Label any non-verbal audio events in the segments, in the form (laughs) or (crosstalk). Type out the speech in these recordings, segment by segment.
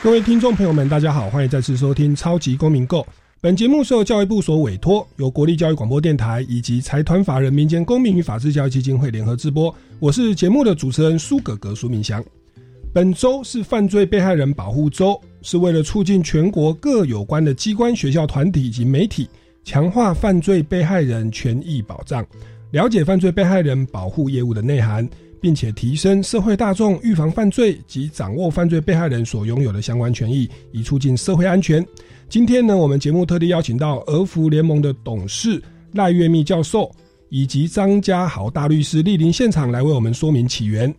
各位听众朋友们，大家好，欢迎再次收听《超级公民购》。本节目受教育部所委托，由国立教育广播电台以及财团法人民间公民与法治教育基金会联合直播。我是节目的主持人苏格格苏明祥。本周是犯罪被害人保护周，是为了促进全国各有关的机关、学校、团体以及媒体强化犯罪被害人权益保障，了解犯罪被害人保护业务的内涵。并且提升社会大众预防犯罪及掌握犯罪被害人所拥有的相关权益，以促进社会安全。今天呢，我们节目特地邀请到俄福联盟的董事赖月密教授以及张家豪大律师莅临现场，来为我们说明起源。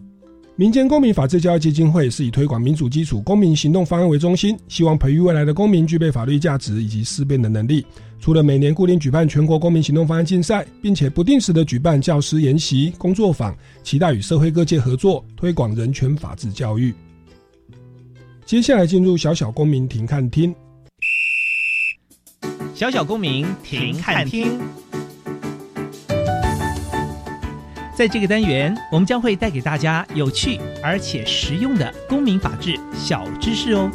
民间公民法治教育基金会是以推广民主基础公民行动方案为中心，希望培育未来的公民具备法律价值以及思辨的能力。除了每年固定举办全国公民行动方案竞赛，并且不定时的举办教师研习、工作坊，期待与社会各界合作，推广人权法治教育。接下来进入小小公民庭看厅，小小公民庭看厅。在这个单元，我们将会带给大家有趣而且实用的公民法治小知识哦。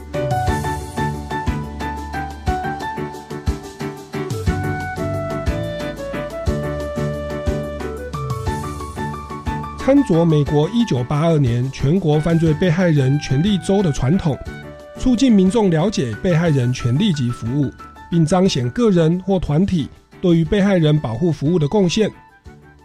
参着美国一九八二年全国犯罪被害人权利周的传统，促进民众了解被害人权利及服务，并彰显个人或团体对于被害人保护服务的贡献。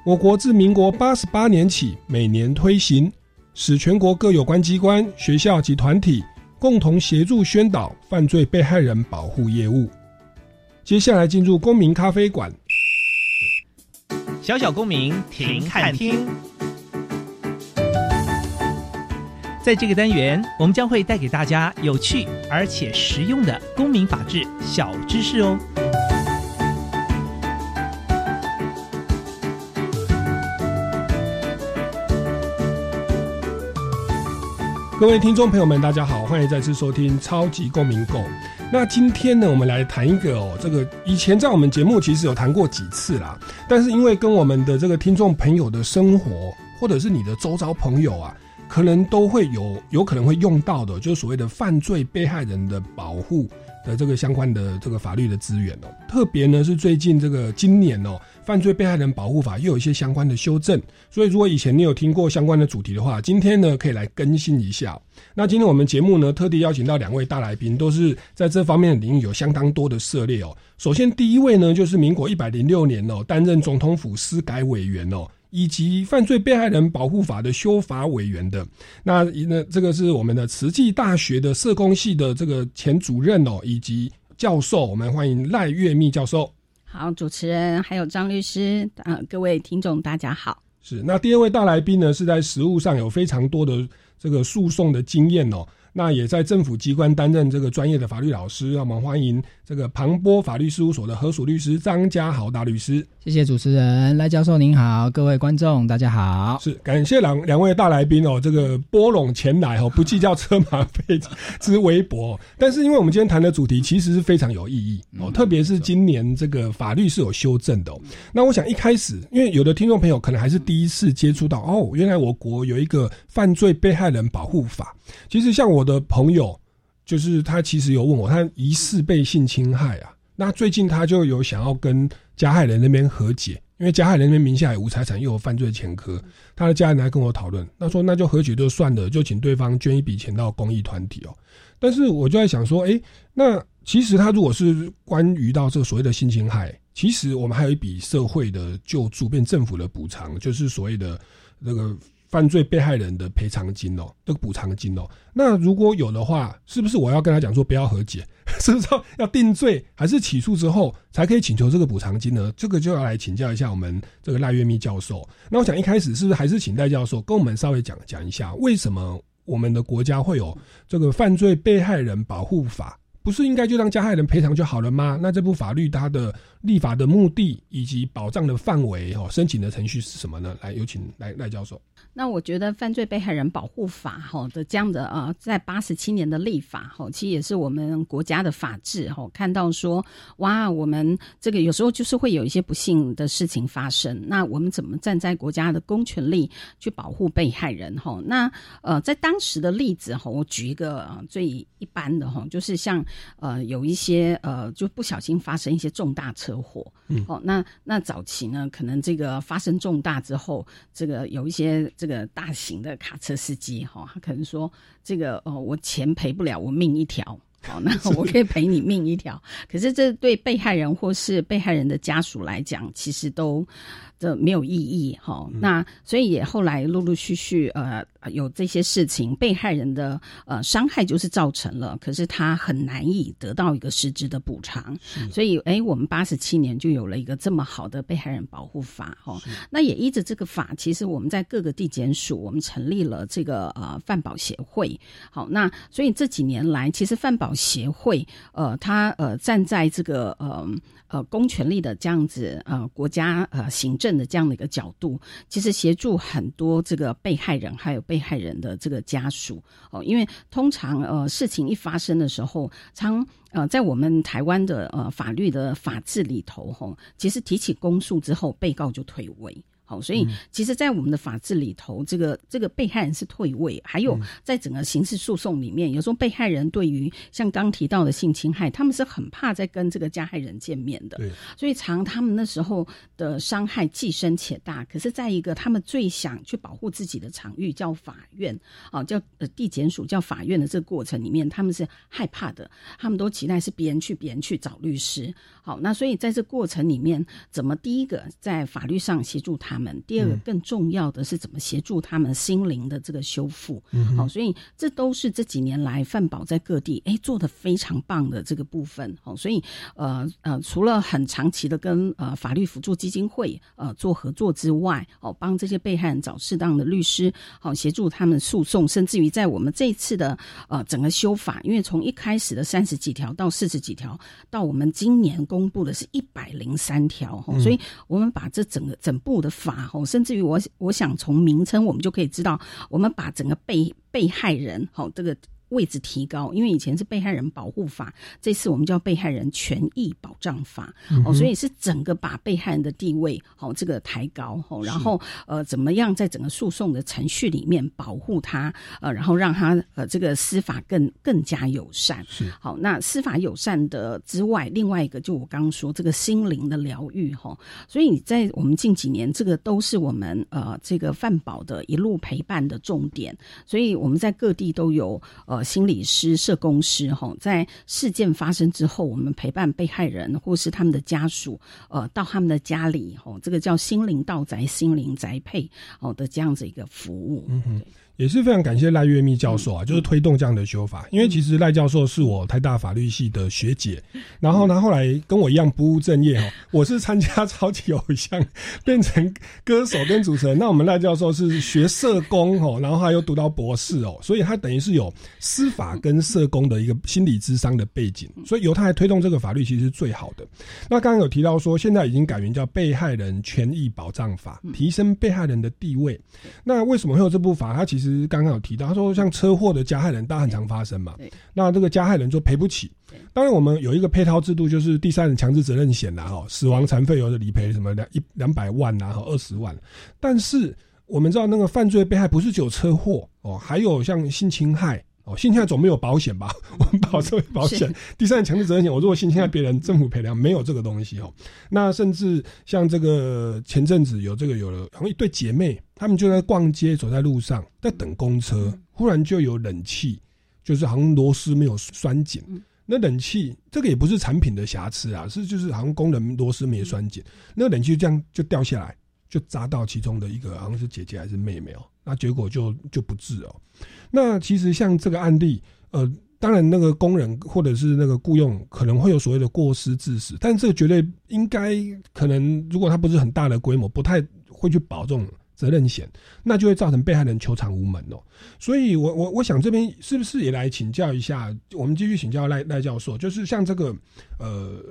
我国自民国八十八年起，每年推行，使全国各有关机关、学校及团体共同协助宣导犯罪被害人保护业务。接下来进入公民咖啡馆，小小公民庭看厅。在这个单元，我们将会带给大家有趣而且实用的公民法治小知识哦。各位听众朋友们，大家好，欢迎再次收听超级公民购。那今天呢，我们来谈一个哦，这个以前在我们节目其实有谈过几次啦，但是因为跟我们的这个听众朋友的生活，或者是你的周遭朋友啊，可能都会有有可能会用到的，就是所谓的犯罪被害人的保护的这个相关的这个法律的资源哦。特别呢是最近这个今年哦。犯罪被害人保护法又有一些相关的修正，所以如果以前你有听过相关的主题的话，今天呢可以来更新一下。那今天我们节目呢特地邀请到两位大来宾，都是在这方面的领域有相当多的涉猎哦。首先第一位呢就是民国一百零六年哦担任总统府司改委员哦，以及犯罪被害人保护法的修法委员的。那那这个是我们的慈济大学的社工系的这个前主任哦，以及教授，我们欢迎赖月密教授。好，主持人还有张律师，啊，各位听众大家好。是，那第二位大来宾呢，是在实务上有非常多的这个诉讼的经验哦。那也在政府机关担任这个专业的法律老师，让我们欢迎这个庞波法律事务所的合署律师张家豪大律师。谢谢主持人赖教授您好，各位观众大家好。是感谢两两位大来宾哦，这个拨拢前来哦，不计较车马费之微薄。但是因为我们今天谈的主题其实是非常有意义哦，特别是今年这个法律是有修正的。那我想一开始，因为有的听众朋友可能还是第一次接触到哦，原来我国有一个犯罪被害人保护法。其实像我的朋友，就是他其实有问我，他疑似被性侵害啊。那最近他就有想要跟加害人那边和解，因为加害人那边名下有无财产，又有犯罪前科，他的家人来跟我讨论，他说那就和解就算了，就请对方捐一笔钱到公益团体哦。但是我就在想说，哎，那其实他如果是关于到这所谓的性侵害，其实我们还有一笔社会的救助，变政府的补偿，就是所谓的那个。犯罪被害人的赔偿金哦，这个补偿金哦，那如果有的话，是不是我要跟他讲说不要和解，(laughs) 是不是要定罪，还是起诉之后才可以请求这个补偿金呢？这个就要来请教一下我们这个赖月密教授。那我想一开始是不是还是请赖教授跟我们稍微讲讲一下，为什么我们的国家会有这个犯罪被害人保护法？不是应该就让加害人赔偿就好了吗？那这部法律它的立法的目的以及保障的范围哦，申请的程序是什么呢？来，有请赖赖教授。那我觉得犯罪被害人保护法哈的这样的呃，在八十七年的立法哈，其实也是我们国家的法治哈。看到说哇，我们这个有时候就是会有一些不幸的事情发生，那我们怎么站在国家的公权力去保护被害人哈？那呃，在当时的例子哈，我举一个最一般的哈，就是像呃有一些呃就不小心发生一些重大车祸，嗯，哦，那那早期呢，可能这个发生重大之后，这个有一些这个大型的卡车司机哈，他可能说这个哦，我钱赔不了，我命一条，好，那 (laughs) 我可以赔你命一条。可是这对被害人或是被害人的家属来讲，其实都。这没有意义哈，那所以也后来陆陆续续呃有这些事情，被害人的呃伤害就是造成了，可是他很难以得到一个实质的补偿，所以哎，我们八十七年就有了一个这么好的被害人保护法哦。那也依着这个法，其实我们在各个地检署，我们成立了这个呃饭保协会。好，那所以这几年来，其实饭保协会呃，他呃站在这个呃。呃，公权力的这样子，呃，国家呃行政的这样的一个角度，其实协助很多这个被害人还有被害人的这个家属哦，因为通常呃事情一发生的时候，常呃在我们台湾的呃法律的法制里头，吼，其实提起公诉之后，被告就退位。好，所以其实，在我们的法制里头，这个这个被害人是退位，还有在整个刑事诉讼里面，有时候被害人对于像刚提到的性侵害，他们是很怕再跟这个加害人见面的，对，所以常他们那时候的伤害既深且大。可是，在一个他们最想去保护自己的场域，叫法院啊，叫呃地检署，叫法院的这个过程里面，他们是害怕的，他们都期待是别人去，别人去找律师。好，那所以在这过程里面，怎么第一个在法律上协助他？们第二个更重要的是怎么协助他们心灵的这个修复，好，所以这都是这几年来范宝在各地哎做的非常棒的这个部分，好，所以呃呃，除了很长期的跟呃法律辅助基金会呃做合作之外，哦，帮这些被害人找适当的律师，好，协助他们诉讼，甚至于在我们这一次的呃整个修法，因为从一开始的三十几条到四十几条，到我们今年公布的是一百零三条，所以我们把这整个整部的。法吼，甚至于我我想从名称我们就可以知道，我们把整个被被害人好这个。位置提高，因为以前是被害人保护法，这次我们叫被害人权益保障法哦，所以是整个把被害人的地位哦这个抬高哦，然后呃怎么样在整个诉讼的程序里面保护他呃，然后让他呃这个司法更更加友善。是。好，那司法友善的之外，另外一个就我刚刚说这个心灵的疗愈哈，所以你在我们近几年这个都是我们呃这个范保的一路陪伴的重点，所以我们在各地都有呃。心理师、社工师，哈，在事件发生之后，我们陪伴被害人或是他们的家属，呃，到他们的家里，哈，这个叫心灵道宅、心灵宅配，哦的这样子一个服务。嗯哼。也是非常感谢赖月密教授啊，就是推动这样的修法。因为其实赖教授是我台大法律系的学姐，然后呢，后来跟我一样不务正业哦。我是参加超级偶像，(laughs) 变成歌手跟主持人。那我们赖教授是学社工哦，然后他又读到博士哦，所以他等于是有司法跟社工的一个心理智商的背景，所以由他来推动这个法律其实是最好的。那刚刚有提到说，现在已经改名叫被害人权益保障法，提升被害人的地位。那为什么会有这部法？它其实刚刚有提到，他说像车祸的加害人，大很常发生嘛。那这个加害人就赔不起。当然，我们有一个配套制度，就是第三人强制责任险呐，哈，死亡残废有的理赔什么两一两百万呐，和，二十万。但是我们知道，那个犯罪被害不是只有车祸哦，还有像性侵害。哦，性侵害总没有保险吧？(laughs) 我们保社会保险，第三强制责任险，我如果性侵害别人，政府赔偿没有这个东西哦。那甚至像这个前阵子有这个有了，好像一对姐妹，她们就在逛街，走在路上，在等公车，忽然就有冷气，就是好像螺丝没有拴紧。那冷气这个也不是产品的瑕疵啊，是就是好像工人螺丝没拴紧，那冷气就这样就掉下来，就砸到其中的一个好像是姐姐还是妹妹哦。那结果就就不治哦。那其实像这个案例，呃，当然那个工人或者是那个雇佣可能会有所谓的过失致死，但这个绝对应该可能，如果它不是很大的规模，不太会去保这种责任险，那就会造成被害人求偿无门哦。所以，我我我想这边是不是也来请教一下？我们继续请教赖赖教授，就是像这个呃。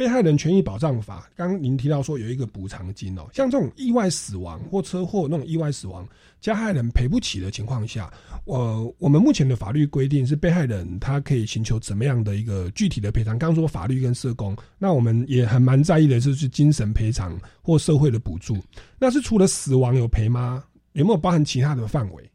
被害人权益保障法，刚您提到说有一个补偿金哦，像这种意外死亡或车祸那种意外死亡，加害人赔不起的情况下，呃，我们目前的法律规定是被害人他可以寻求怎么样的一个具体的赔偿？刚刚说法律跟社工，那我们也很蛮在意的就是精神赔偿或社会的补助，那是除了死亡有赔吗？有没有包含其他的范围？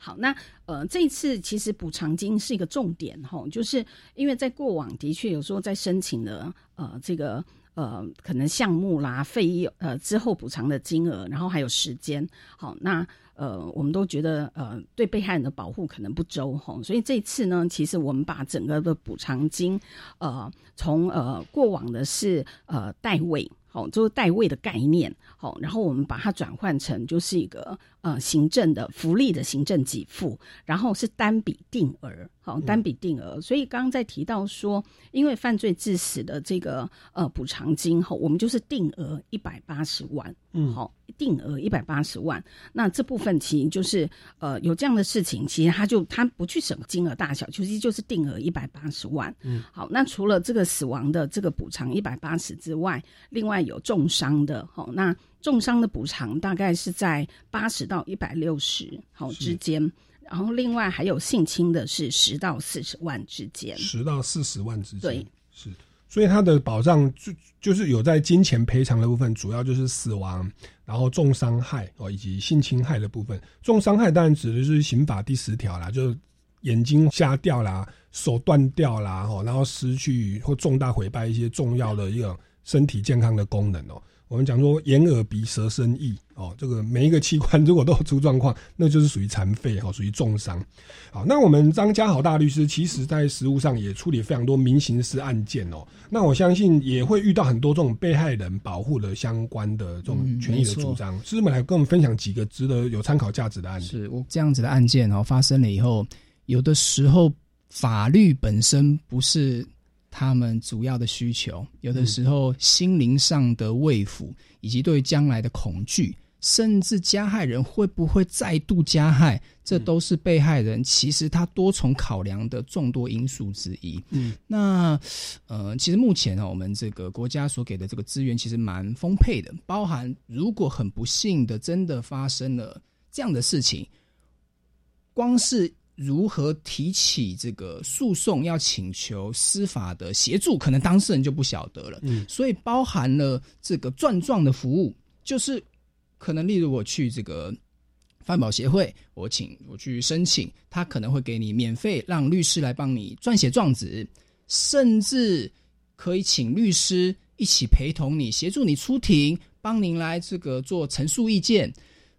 好，那呃，这一次其实补偿金是一个重点哈，就是因为在过往的确有时候在申请的呃这个呃可能项目啦费用呃之后补偿的金额，然后还有时间，好，那呃我们都觉得呃对被害人的保护可能不周哈，所以这次呢，其实我们把整个的补偿金呃从呃过往的是呃代位，好，就是代位的概念，好，然后我们把它转换成就是一个。呃，行政的福利的行政给付，然后是单笔定额，好，单笔定额。所以刚刚在提到说，因为犯罪致死的这个呃补偿金，哈，我们就是定额一百八十万，嗯，好，定额一百八十万。那这部分其实就是呃有这样的事情，其实他就他不去审金额大小，其实就是定额一百八十万，嗯，好。那除了这个死亡的这个补偿一百八十之外，另外有重伤的，好，那。重伤的补偿大概是在八十到一百六十好之间，然后另外还有性侵的是十到四十万之间，十到四十万之间，对，是，所以它的保障就就是有在金钱赔偿的部分，主要就是死亡，然后重伤害哦，以及性侵害的部分。重伤害当然指的是刑法第十条啦，就是眼睛瞎掉啦，手断掉啦，哦，然后失去或重大毁败一些重要的一个身体健康的功能哦。我们讲说眼耳鼻舌身意哦，这个每一个器官如果都出状况，那就是属于残废哈，属于重伤。好，那我们张家豪大律师其实在实务上也处理非常多民刑事案件哦。那我相信也会遇到很多这种被害人保护的相关的这种权益的主张。师们来跟我们分享几个值得有参考价值的案例。是我这样子的案件哦，发生了以后，有的时候法律本身不是。他们主要的需求，有的时候心灵上的慰抚，以及对将来的恐惧，甚至加害人会不会再度加害，这都是被害人其实他多重考量的众多因素之一。嗯，那呃，其实目前呢，我们这个国家所给的这个资源其实蛮丰沛的，包含如果很不幸的真的发生了这样的事情，光是。如何提起这个诉讼，要请求司法的协助，可能当事人就不晓得了。嗯，所以包含了这个转状的服务，就是可能例如我去这个饭保协会，我请我去申请，他可能会给你免费让律师来帮你撰写状子，甚至可以请律师一起陪同你，协助你出庭，帮您来这个做陈述意见。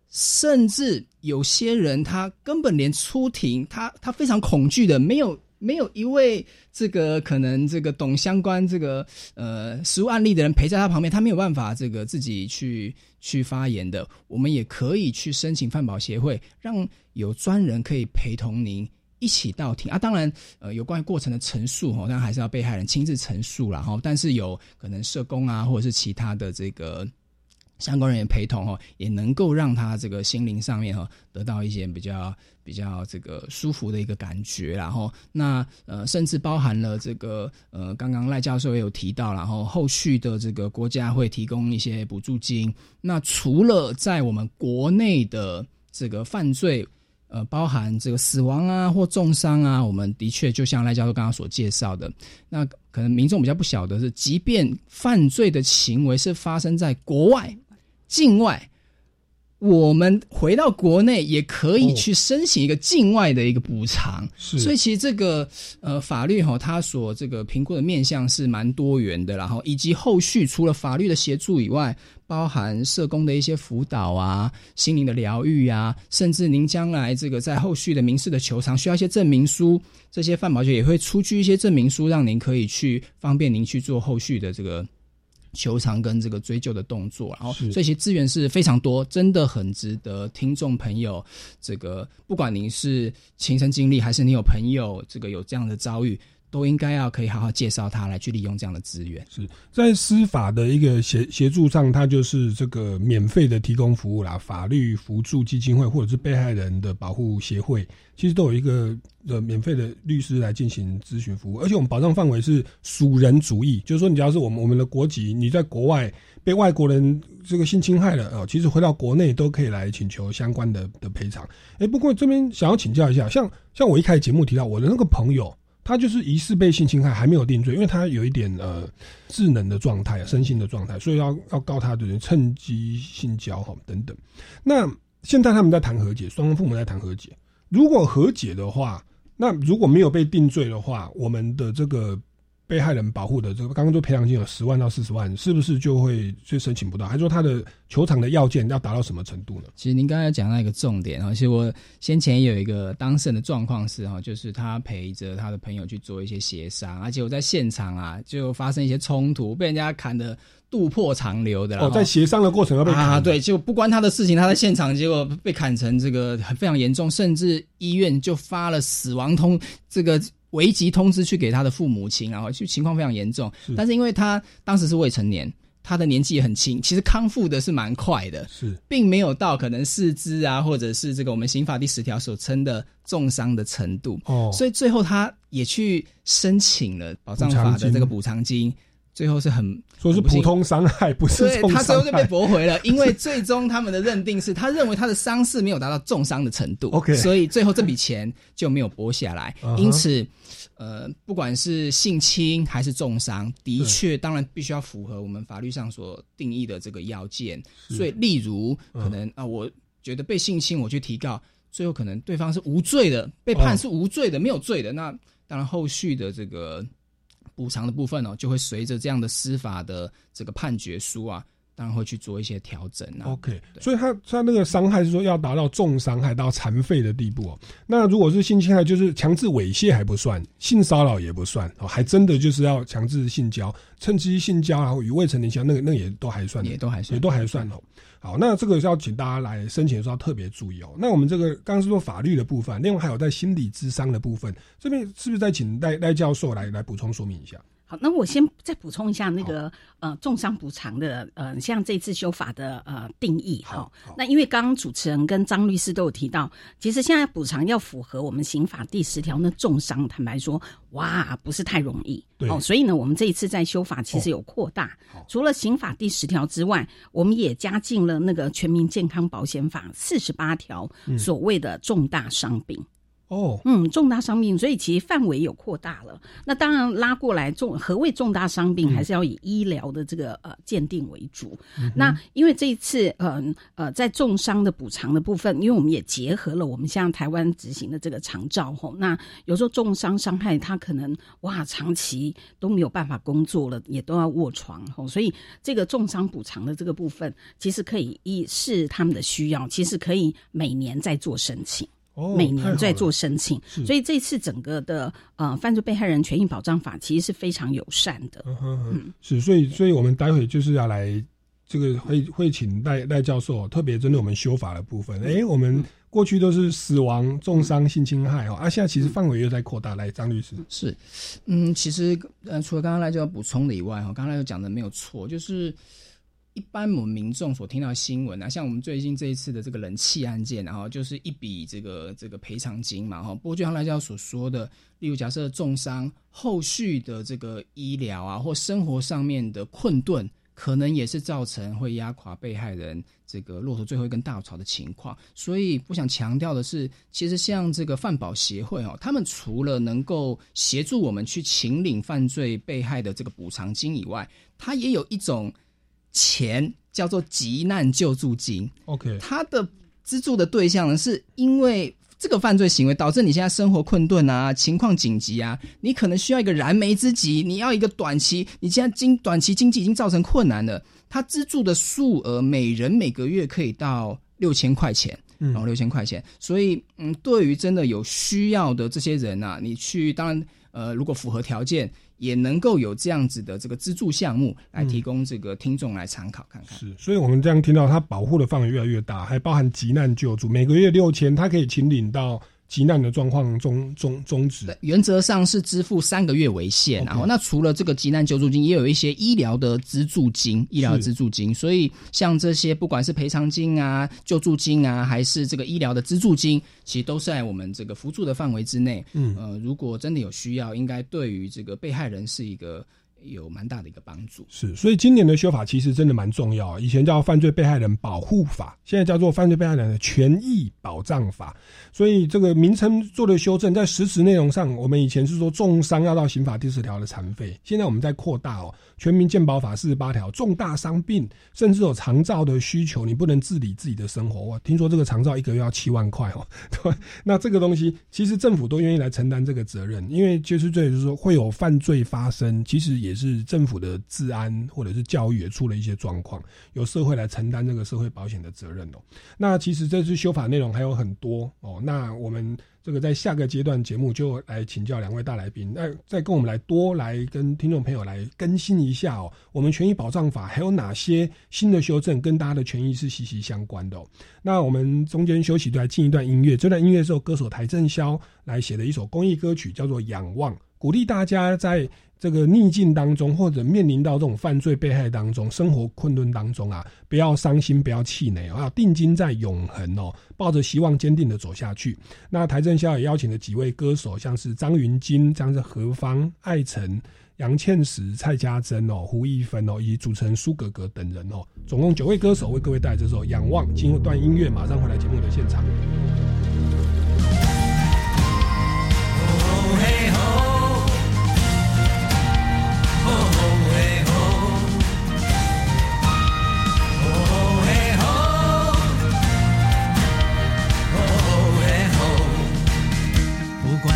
甚至有些人，他根本连出庭，他他非常恐惧的，没有没有一位这个可能这个懂相关这个呃实务案例的人陪在他旁边，他没有办法这个自己去去发言的。我们也可以去申请饭保协会，让有专人可以陪同您一起到庭啊。当然，呃，有关于过程的陈述哈，当然还是要被害人亲自陈述了哈。但是有可能社工啊，或者是其他的这个。相关人员陪同哦，也能够让他这个心灵上面哈得到一些比较比较这个舒服的一个感觉，然后那呃甚至包含了这个呃刚刚赖教授也有提到，然后后续的这个国家会提供一些补助金。那除了在我们国内的这个犯罪呃包含这个死亡啊或重伤啊，我们的确就像赖教授刚刚所介绍的，那可能民众比较不晓得是，即便犯罪的行为是发生在国外。境外，我们回到国内也可以去申请一个境外的一个补偿，所以其实这个呃法律哈，它所这个评估的面向是蛮多元的，然后以及后续除了法律的协助以外，包含社工的一些辅导啊、心灵的疗愈啊，甚至您将来这个在后续的民事的求偿需要一些证明书，这些范保局也会出具一些证明书，让您可以去方便您去做后续的这个。求偿跟这个追究的动作，然后这些资源是非常多，真的很值得听众朋友。这个不管您是亲身经历，还是你有朋友这个有这样的遭遇，都应该要可以好好介绍他来去利用这样的资源。是在司法的一个协协助上，他就是这个免费的提供服务啦，法律辅助基金会或者是被害人的保护协会，其实都有一个呃免费的律师来进行咨询服务，而且我们保障范围是属人主义，就是说你只要是我们我们的国籍，你在国外被外国人这个性侵害了哦，其实回到国内都可以来请求相关的的赔偿。哎，不过这边想要请教一下，像像我一开始节目提到我的那个朋友。他就是疑似被性侵害，还没有定罪，因为他有一点呃智能的状态、身心的状态，所以要要告他的人趁机性交哈等等。那现在他们在谈和解，双方父母在谈和解。如果和解的话，那如果没有被定罪的话，我们的这个。被害人保护的这个，刚刚说赔偿金有十万到四十万，是不是就会就申请不到？还是说他的球场的要件要达到什么程度呢？其实您刚才讲到一个重点啊，其实我先前有一个当事人的状况是哈，就是他陪着他的朋友去做一些协商，而且我在现场啊就发生一些冲突，被人家砍的肚破长流的。哦，在协商的过程要被啊，对，就不关他的事情，他在现场结果被砍成这个非常严重，甚至医院就发了死亡通这个。危急通知去给他的父母亲，然后就情况非常严重。但是因为他当时是未成年，他的年纪也很轻，其实康复的是蛮快的，是，并没有到可能四肢啊，或者是这个我们刑法第十条所称的重伤的程度。哦，所以最后他也去申请了保障法的这个补偿金。最后是很说是普通伤害，不是对他最后就被驳回了，(laughs) 因为最终他们的认定是他认为他的伤势没有达到重伤的程度，OK，所以最后这笔钱就没有拨下来。(laughs) 因此，呃，不管是性侵还是重伤，的确当然必须要符合我们法律上所定义的这个要件。所以，例如可能啊，我觉得被性侵，我去提告，最后可能对方是无罪的，被判是无罪的，没有罪的，那当然后续的这个。补偿的部分哦，就会随着这样的司法的这个判决书啊，当然会去做一些调整啊。OK，所以他他那个伤害是说要达到重伤害到残废的地步哦。那如果是性侵害，就是强制猥亵还不算，性骚扰也不算哦，还真的就是要强制性交、趁机性交，然后与未成年交，那个那也都还算，也都还算，也都还算哦。好，那这个是要请大家来申请的时候特别注意哦。那我们这个刚刚是说法律的部分，另外还有在心理智商的部分，这边是不是再请赖赖教授来来补充说明一下？好，那我先再补充一下那个呃重伤补偿的呃，像这次修法的呃定义哈。那因为刚刚主持人跟张律师都有提到，其实现在补偿要符合我们刑法第十条那重伤，坦白说，哇，不是太容易。哦，所以呢，我们这一次在修法其实有扩大，除了刑法第十条之外，我们也加进了那个全民健康保险法四十八条所谓的重大伤病。哦，嗯，重大伤病，所以其实范围有扩大了。那当然拉过来重何谓重大伤病，还是要以医疗的这个呃鉴定为主。那因为这一次，嗯呃，在重伤的补偿的部分，因为我们也结合了我们像台湾执行的这个长照吼，那有时候重伤伤害他可能哇长期都没有办法工作了，也都要卧床吼，所以这个重伤补偿的这个部分，其实可以一视他们的需要，其实可以每年再做申请。每年在做申请，所以这次整个的呃犯罪被害人权益保障法其实是非常友善的。嗯，是，所以所以我们待会就是要来这个会会请赖赖教授特别针对我们修法的部分。哎，我们过去都是死亡、重伤、性侵害哦，啊，现在其实范围又在扩大。来，张律师是，嗯，其实呃，除了刚刚赖教授补充的以外，哈，刚才又讲的没有错，就是。一般我们民众所听到的新闻啊，像我们最近这一次的这个人气案件，然后就是一笔这个这个赔偿金嘛，哈。不过就像赖教所说的，例如假设重伤后续的这个医疗啊，或生活上面的困顿，可能也是造成会压垮被害人这个骆驼最后一根稻草的情况。所以我想强调的是，其实像这个犯保协会哦，他们除了能够协助我们去请领犯罪被害的这个补偿金以外，它也有一种。钱叫做急难救助金，OK，他的资助的对象呢，是因为这个犯罪行为导致你现在生活困顿啊，情况紧急啊，你可能需要一个燃眉之急，你要一个短期，你现在经短期经济已经造成困难了，他资助的数额每人每个月可以到六千块钱，然后六千块钱，所以嗯，对于真的有需要的这些人啊，你去当然呃，如果符合条件。也能够有这样子的这个资助项目来提供这个听众来参考看看。是，所以我们这样听到，它保护的范围越来越大，还包含急难救助，每个月六千，它可以请领到急难的状况终终终止。原则上是支付三个月为限，然后那除了这个急难救助金，也有一些医疗的资助金、医疗资助金。所以像这些不管是赔偿金啊、救助金啊，还是这个医疗的资助金，其实都是在我们这个辅助的范围之内。嗯，呃，如果真的有需要，应该对于这个被害人是一个。有蛮大的一个帮助，是，所以今年的修法其实真的蛮重要。以前叫犯罪被害人保护法，现在叫做犯罪被害人的权益保障法。所以这个名称做了修正，在实质内容上，我们以前是说重伤要到刑法第十条的残废，现在我们在扩大哦。全民健保法四十八条，重大伤病甚至有长照的需求，你不能自理自己的生活。我听说这个长照一个月要七万块哦，(laughs) 对，那这个东西其实政府都愿意来承担这个责任，因为就是这就是说会有犯罪发生，其实也也是政府的治安或者是教育也出了一些状况，由社会来承担这个社会保险的责任哦。那其实这次修法内容还有很多哦，那我们。这个在下个阶段节目就来请教两位大来宾，那再跟我们来多来跟听众朋友来更新一下哦，我们权益保障法还有哪些新的修正跟大家的权益是息息相关的？那我们中间休息，就来进一段音乐。这段音乐是由歌手台正宵来写的一首公益歌曲，叫做《仰望》，鼓励大家在。这个逆境当中，或者面临到这种犯罪被害当中、生活困顿当中啊，不要伤心，不要气馁要，定睛在永恒哦，抱着希望，坚定的走下去。那台正宵也邀请了几位歌手，像是张云金、像是何方、艾辰、杨倩石、蔡家珍哦、胡一芬哦，以及主持人苏格格等人哦，总共九位歌手为各位带来这首《仰望》。进入段音乐，马上回来节目的现场。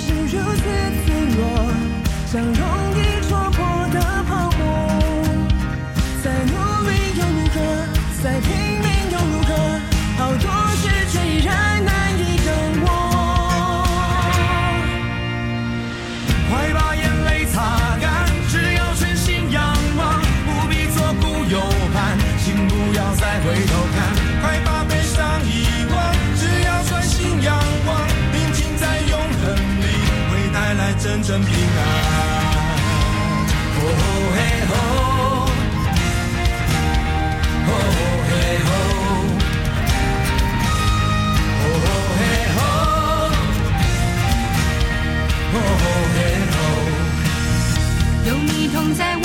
是如此脆弱，像容易戳破的泡真平安。哦嘿吼，哦嘿吼，哦嘿吼，哦嘿吼。有你同在，我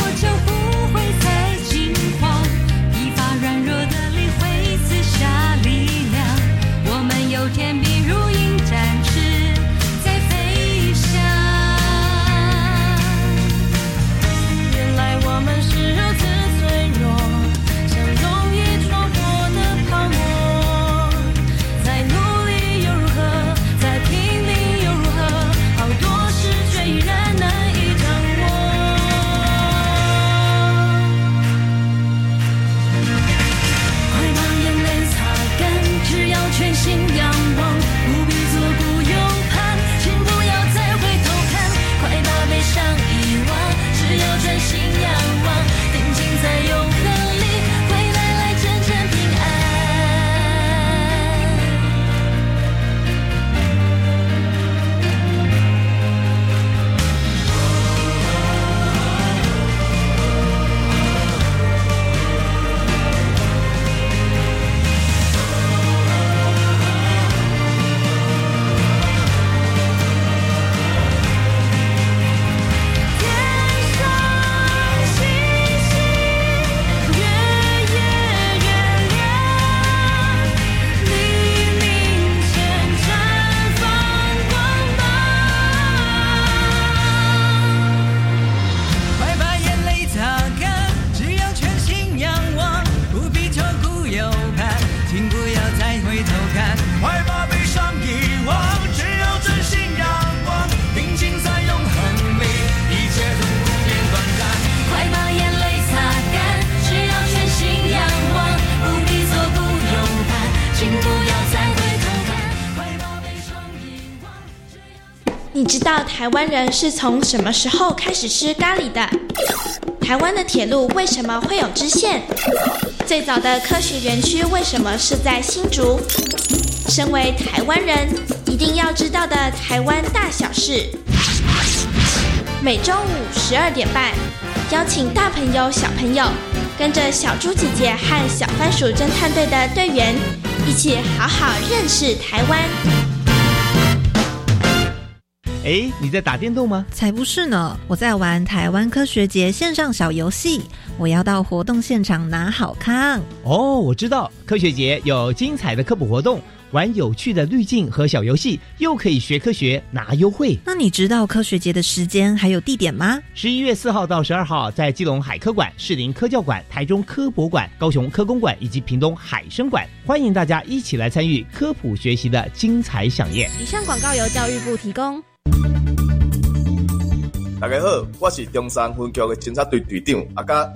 台湾人是从什么时候开始吃咖喱的？台湾的铁路为什么会有支线？最早的科学园区为什么是在新竹？身为台湾人，一定要知道的台湾大小事。每周五十二点半，邀请大朋友、小朋友，跟着小猪姐姐和小番薯侦探队的队员，一起好好认识台湾。哎，你在打电动吗？才不是呢！我在玩台湾科学节线上小游戏，我要到活动现场拿好康。哦，我知道，科学节有精彩的科普活动，玩有趣的滤镜和小游戏，又可以学科学拿优惠。那你知道科学节的时间还有地点吗？十一月四号到十二号，在基隆海科馆、士林科教馆、台中科博馆、高雄科工馆以及屏东海生馆，欢迎大家一起来参与科普学习的精彩飨宴。以上广告由教育部提供。大家好，我是中山分局的侦查队队长阿嘉。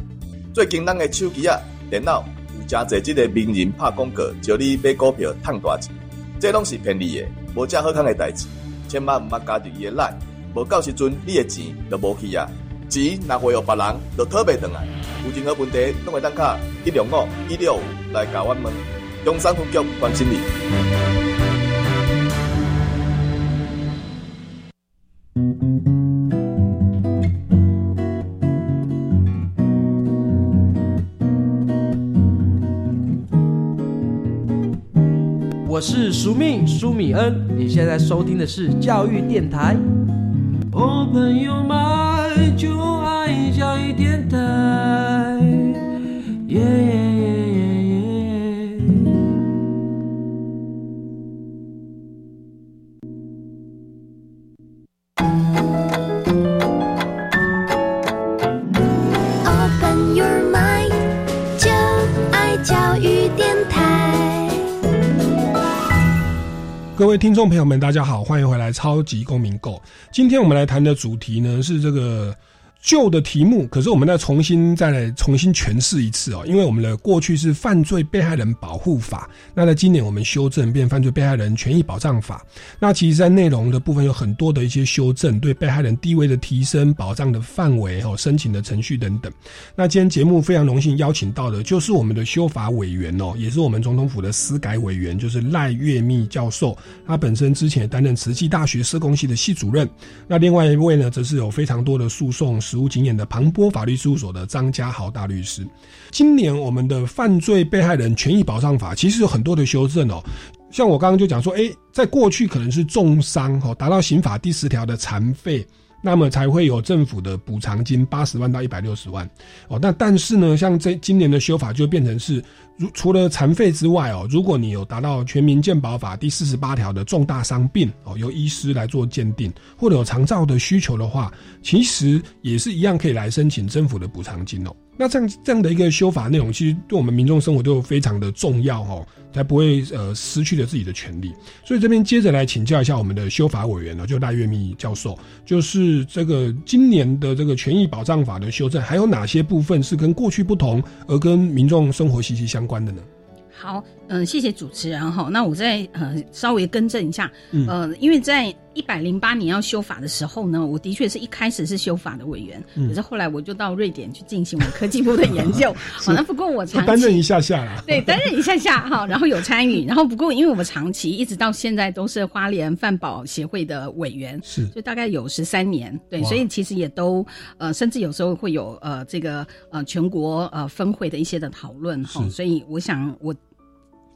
最近咱的手机啊、电脑有真侪即个名人拍广告，叫你买股票赚大钱，这拢是骗你的，无正好康的代志。千万毋捌加入伊的赖，无到时阵你的钱就无去啊！钱若花予别人，就讨袂回来。有任何问题，拢会当卡一六五一六五来甲我们。中山分局关心你。我是苏命苏米恩，你现在收听的是教育电台。哦，朋友们，就爱教育电台。各位听众朋友们，大家好，欢迎回来《超级公民购》。今天我们来谈的主题呢是这个旧的题目，可是我们再重新再来重新诠释一次哦，因为我们的过去是《犯罪被害人保护法》，那在今年我们修正变《犯罪被害人权益保障法》。那其实，在内容的部分有很多的一些修正，对被害人地位的提升、保障的范围哦、申请的程序等等。那今天节目非常荣幸邀请到的就是我们的修法委员哦，也是我们总统府的司改委员，就是赖月密教授。他本身之前担任慈济大学社工系的系主任。那另外一位呢，则是有非常多的诉讼实务经验的庞波法律事务所的张家豪大律师。今年我们的犯罪被害人权益保障法其实有很多的修正哦。像我刚刚就讲说，诶，在过去可能是重伤哦，达到刑法第十条的残废。那么才会有政府的补偿金八十万到一百六十万哦。那但是呢，像这今年的修法就变成是，如除了残废之外哦，如果你有达到全民健保法第四十八条的重大伤病哦，由医师来做鉴定，或者有长照的需求的话，其实也是一样可以来申请政府的补偿金哦。那这样这样的一个修法内容，其实对我们民众生活都非常的重要哦，才不会呃失去了自己的权利。所以这边接着来请教一下我们的修法委员呢，就赖月密教授，就是这个今年的这个权益保障法的修正，还有哪些部分是跟过去不同，而跟民众生活息息相关的呢？好，嗯、谢谢主持人哈。那我再呃稍微更正一下，嗯呃，因为在一百零八年要修法的时候呢，我的确是一开始是修法的委员，嗯可是后来我就到瑞典去进行我科技部的研究。(laughs) 好，那不过我长期担任一下下啦。(laughs) 对，担任一下下哈，然后有参与，(laughs) 然后不过因为我们长期一直到现在都是花莲饭保协会的委员，是就大概有十三年，对，所以其实也都呃，甚至有时候会有呃这个呃全国呃分会的一些的讨论哈，是所以我想我。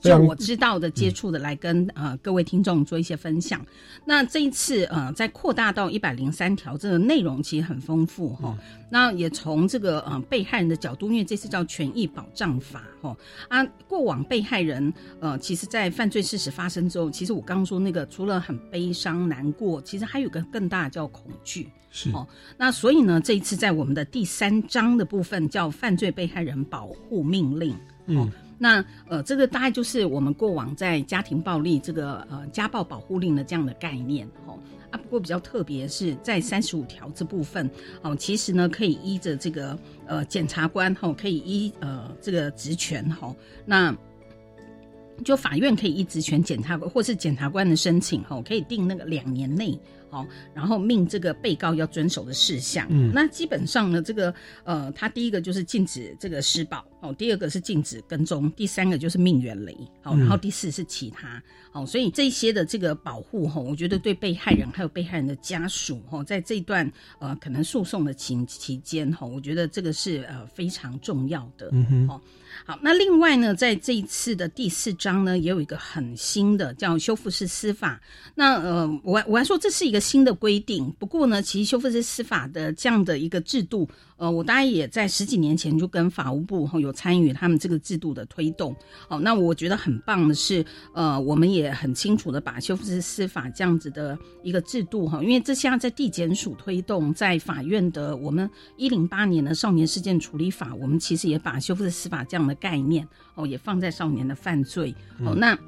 就我知道的、接触的，来跟呃各位听众做一些分享。那这一次呃，在扩大到一百零三条，这个内容其实很丰富哈。那也从这个呃被害人的角度，因为这次叫权益保障法哈啊，过往被害人呃，其实，在犯罪事实发生之后，其实我刚刚说那个，除了很悲伤难过，其实还有个更大的叫恐惧。是哦，那所以呢，这一次在我们的第三章的部分叫犯罪被害人保护命令。嗯，那呃，这个大概就是我们过往在家庭暴力这个呃家暴保护令的这样的概念哦。啊，不过比较特别是在三十五条这部分哦，其实呢可以依着这个呃检察官哈、哦，可以依呃这个职权哈、哦，那。就法院可以依职权检察官或是检察官的申请哈，可以定那个两年内好，然后命这个被告要遵守的事项。嗯那基本上呢，这个呃，他第一个就是禁止这个施暴，哦，第二个是禁止跟踪，第三个就是命远离，好，嗯然后第四是其他，好，所以这些的这个保护哈，我觉得对被害人还有被害人的家属哈，在这一段呃可能诉讼的期期间哈，我觉得这个是呃非常重要的。嗯哼哦，好，那另外呢，在这一次的第四章呢，也有一个很新的叫修复式司法。那呃，我我还说这是一个新的规定，不过呢，其实修复式司法的这样的一个制度，呃，我大概也在十几年前就跟法务部哈、有参与他们这个制度的推动。哦，那我觉得很棒的是，呃，我们也很清楚的把修复式司法这样子的一个制度哈，因为这现在在地检署推动，在法院的我们一零八年的少年事件处理法，我们其实也把修复式司法这样的概念哦，也放在少年的犯罪哦，嗯那。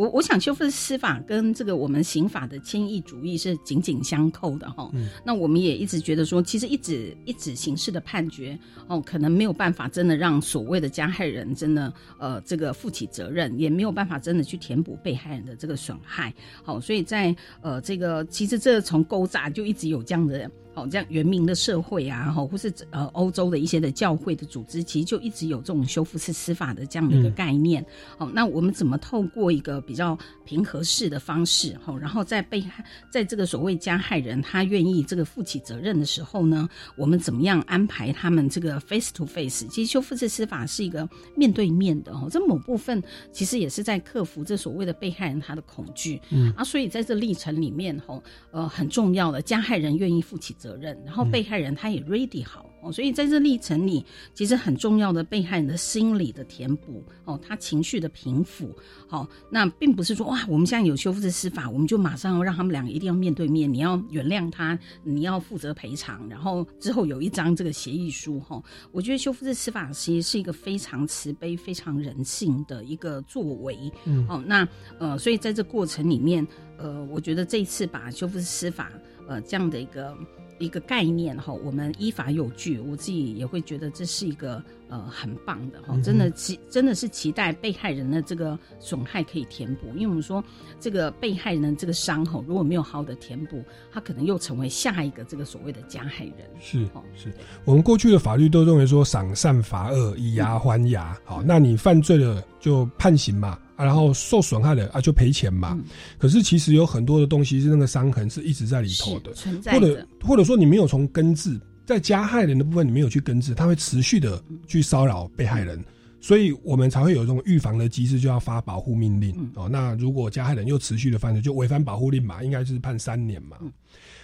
我我想修复的司法跟这个我们刑法的迁移主义是紧紧相扣的哈。嗯那我们也一直觉得说，其实一纸一纸刑事的判决哦，可能没有办法真的让所谓的加害人真的呃这个负起责任，也没有办法真的去填补被害人的这个损害。好，所以在呃这个其实这从勾扎就一直有这样的。好，这样原民的社会啊，哈，或是呃欧洲的一些的教会的组织，其实就一直有这种修复式司法的这样的一个嗯概念。好，那我们怎么透过一个比较平和式的方式，哈，然后在被害在这个所谓加害人他愿意这个负起责任的时候呢，我们怎么样安排他们这个 face to face？其实修复式司法是一个面对面的，哈，这某部分其实也是在克服这所谓的被害人他的恐惧。嗯啊，所以在这历程里面，吼，呃，很重要的，加害人愿意负起责任，然后被害人他也 ready 好。哦，所以在这历程里，其实很重要的被害人的心理的填补，哦，他情绪的平复，好、那并不是说哇，我们现在有修复式司法，我们就马上要让他们两个一定要面对面，你要原谅他，你要负责赔偿，然后之后有一张这个协议书，哈、我觉得修复式司法其实是一个非常慈悲、非常人性的一个作为，嗯哦，那呃，所以在这过程里面，呃，我觉得这一次把修复式司法呃这样的一个一个概念哈，我们依法有据，我自己也会觉得这是一个呃很棒的哈真的期真的是期待被害人的这个损害可以填补，因为我们说这个被害人的这个伤口如果没有好的填补，他可能又成为下一个这个所谓的加害人。是是，我们过去的法律都认为说赏善罚恶，以牙还牙。好，那你犯罪了就判刑嘛，啊然后受损害的啊就赔钱嘛。可是其实有很多的东西是那个伤痕是一直在里头的，存在或者或者说你没有从根治，在加害人的部分你没有去根治，他会持续的去骚扰被害人。所以我们才会有这种预防的机制，就要发保护命令、哦。那如果加害人又持续的犯罪，就违反保护令嘛，应该是判三年嘛。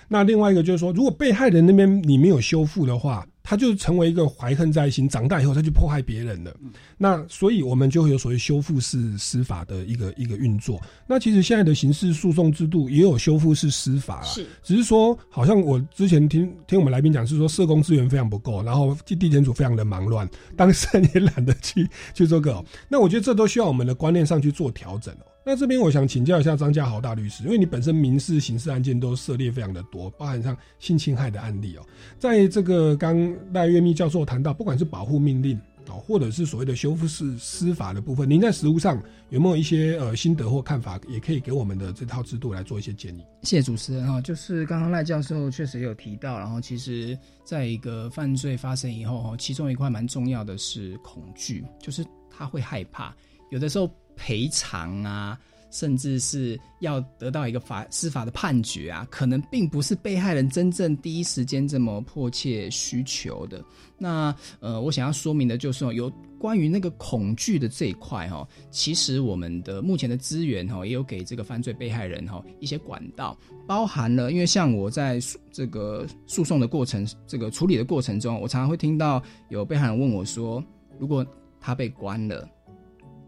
那另外一个就是说，如果被害人那边你没有修复的话，他就成为一个怀恨在心，长大以后再去迫害别人了。那所以我们就会有所谓修复式司法的一个一个运作。那其实现在的刑事诉讼制度也有修复式司法啦，是只是说好像我之前听听我们来宾讲是说社工资源非常不够，然后地地检署非常的忙乱，当事人也懒得去去做个、哦。那我觉得这都需要我们的观念上去做调整哦。那这边我想请教一下张家豪大律师，因为你本身民事、刑事案件都涉猎非常的多，包含像性侵害的案例哦。在这个刚赖月密教授谈到，不管是保护命令哦，或者是所谓的修复式司法的部分，您在实务上有没有一些呃心得或看法，也可以给我们的这套制度来做一些建议？谢谢主持人哈，就是刚刚赖教授确实有提到，然后其实在一个犯罪发生以后哈，其中一块蛮重要的是恐惧，就是他会害怕，有的时候赔偿啊，甚至是要得到一个法司法的判决啊，可能并不是被害人真正第一时间这么迫切需求的。那呃，我想要说明的就是有关于那个恐惧的这一块哈，其实我们的目前的资源哈，也有给这个犯罪被害人哈一些管道，包含了因为像我在诉这个诉讼的过程，这个处理的过程中，我常常会听到有被害人问我说，如果他被关了，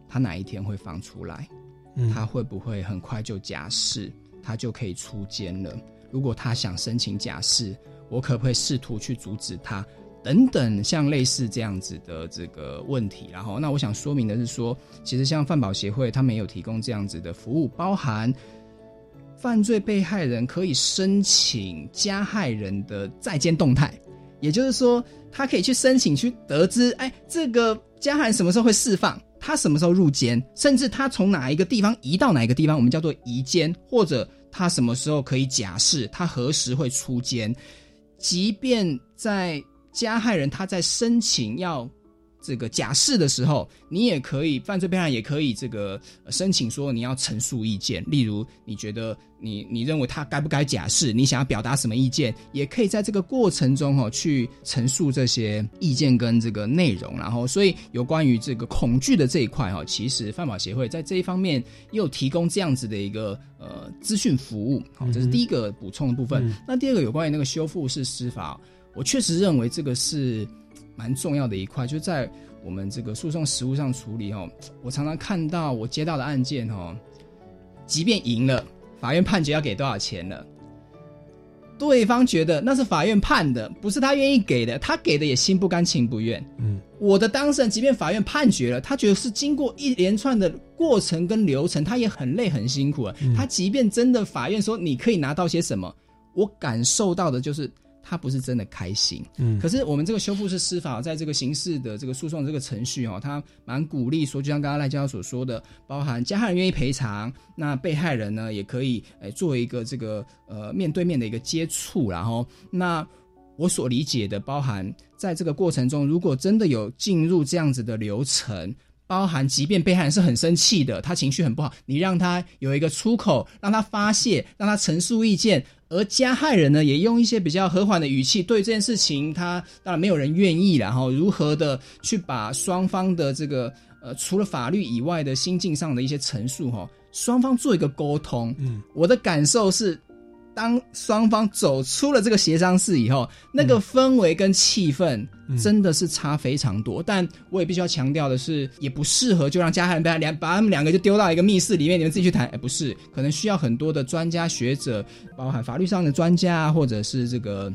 他哪一天会放出来？嗯他会不会很快就假释，他就可以出监了？如果他想申请假释，我可不可以试图去阻止他？等等，像类似这样子的这个问题，然后那我想说明的是说，其实像饭保协会他们也有提供这样子的服务，包含犯罪被害人可以申请加害人的在监动态，也就是说，他可以去申请去得知，哎，这个加害人什么时候会释放。他什么时候入监，甚至他从哪一个地方移到哪一个地方，我们叫做移监，或者他什么时候可以假释，他何时会出监，即便在加害人他在申请要。这个假释的时候，你也可以犯罪被害人也可以这个呃申请说你要陈述意见，例如你觉得你你认为他该不该假释，你想要表达什么意见，也可以在这个过程中哦去陈述这些意见跟这个内容。然后，所以有关于这个恐惧的这一块哈，其实犯保协会在这一方面也有提供这样子的一个呃资讯服务。好，这是第一个补充的部分。那第二个有关于那个修复式司法，我确实认为这个是。蛮重要的一块，就在我们这个诉讼实务上处理哦。我常常看到我接到的案件哦，即便赢了，法院判决要给多少钱了，对方觉得那是法院判的，不是他愿意给的，他给的也心不甘情不愿。嗯，我的当事人即便法院判决了，他觉得是经过一连串的过程跟流程，他也很累很辛苦啊。他即便真的法院说你可以拿到些什么，我感受到的就是。他不是真的开心，嗯，可是我们这个修复式司法，在这个刑事的这个诉讼这个程序哦，他蛮鼓励说，就像刚刚赖教授所说的，包含加害人愿意赔偿，那被害人呢也可以诶做一个这个呃面对面的一个接触，然后那我所理解的，包含在这个过程中，如果真的有进入这样子的流程。包含，即便被害人是很生气的，他情绪很不好，你让他有一个出口，让他发泄，让他陈述意见，而加害人呢，也用一些比较和缓的语气对这件事情，他当然没有人愿意，然后如何的去把双方的这个呃，除了法律以外的心境上的一些陈述哈，双方做一个沟通。嗯，我的感受是。当双方走出了这个协商室以后，那个氛围跟气氛真的是差非常多。但我也必须要强调的是，也不适合就让加害人被两把他们两个就丢到一个密室里面，你们自己去谈。哎，不是，可能需要很多的专家学者，包含法律上的专家，或者是这个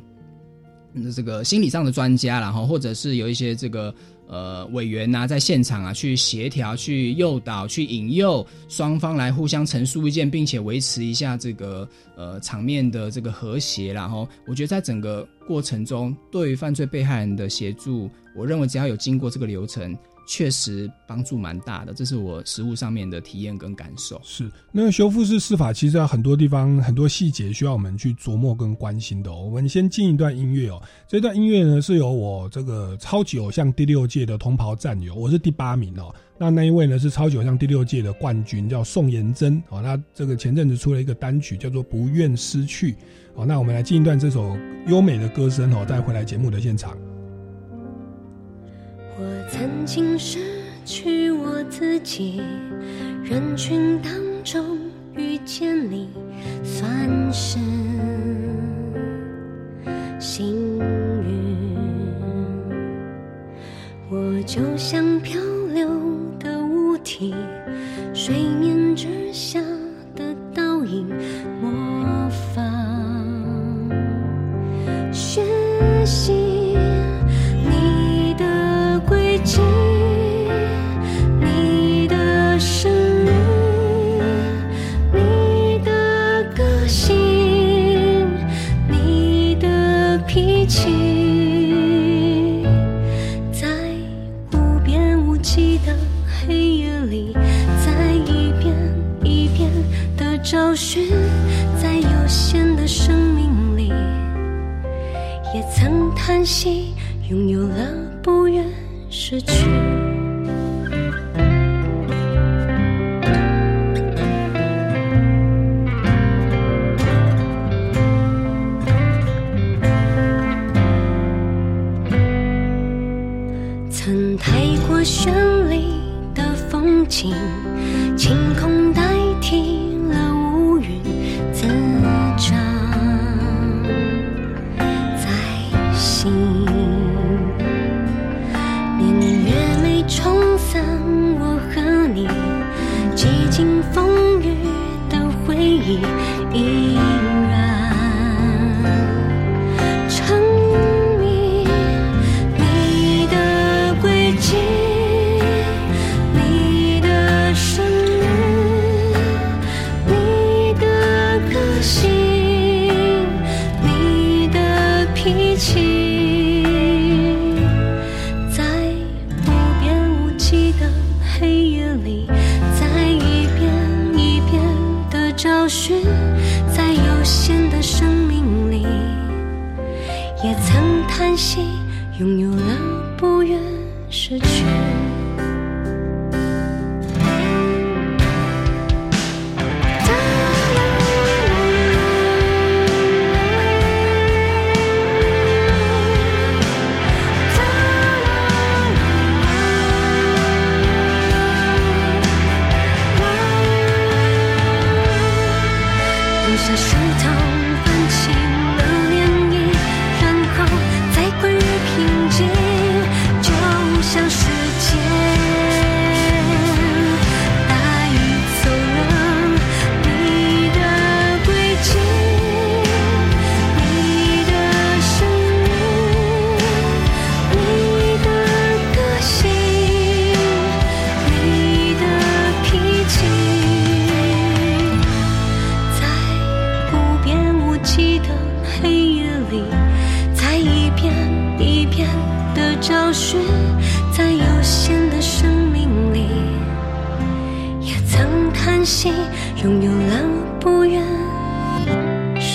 这个心理上的专家，然后或者是有一些这个。呃，委员呐，在现场啊，去协调、去诱导、去引诱双方来互相陈述意见，并且维持一下这个呃场面的这个和谐。然后，我觉得在整个过程中，对于犯罪被害人的协助，我认为只要有经过这个流程。确实帮助蛮大的，这是我实物上面的体验跟感受。是那修复式司法，其实很多地方很多细节需要我们去琢磨跟关心的哦。我们先进一段音乐哦，这段音乐呢是由我这个超级偶像第六届的同袍战友，我是第八名哦。那那一位呢是超级偶像第六届的冠军，叫宋妍珍哦。那这个前阵子出了一个单曲，叫做《不愿失去》哦。那我们来进一段这首优美的歌声哦，再回来节目的现场。我曾经失去我自己，人群当中遇见你，算是幸运。我就像漂流的物体，水面之下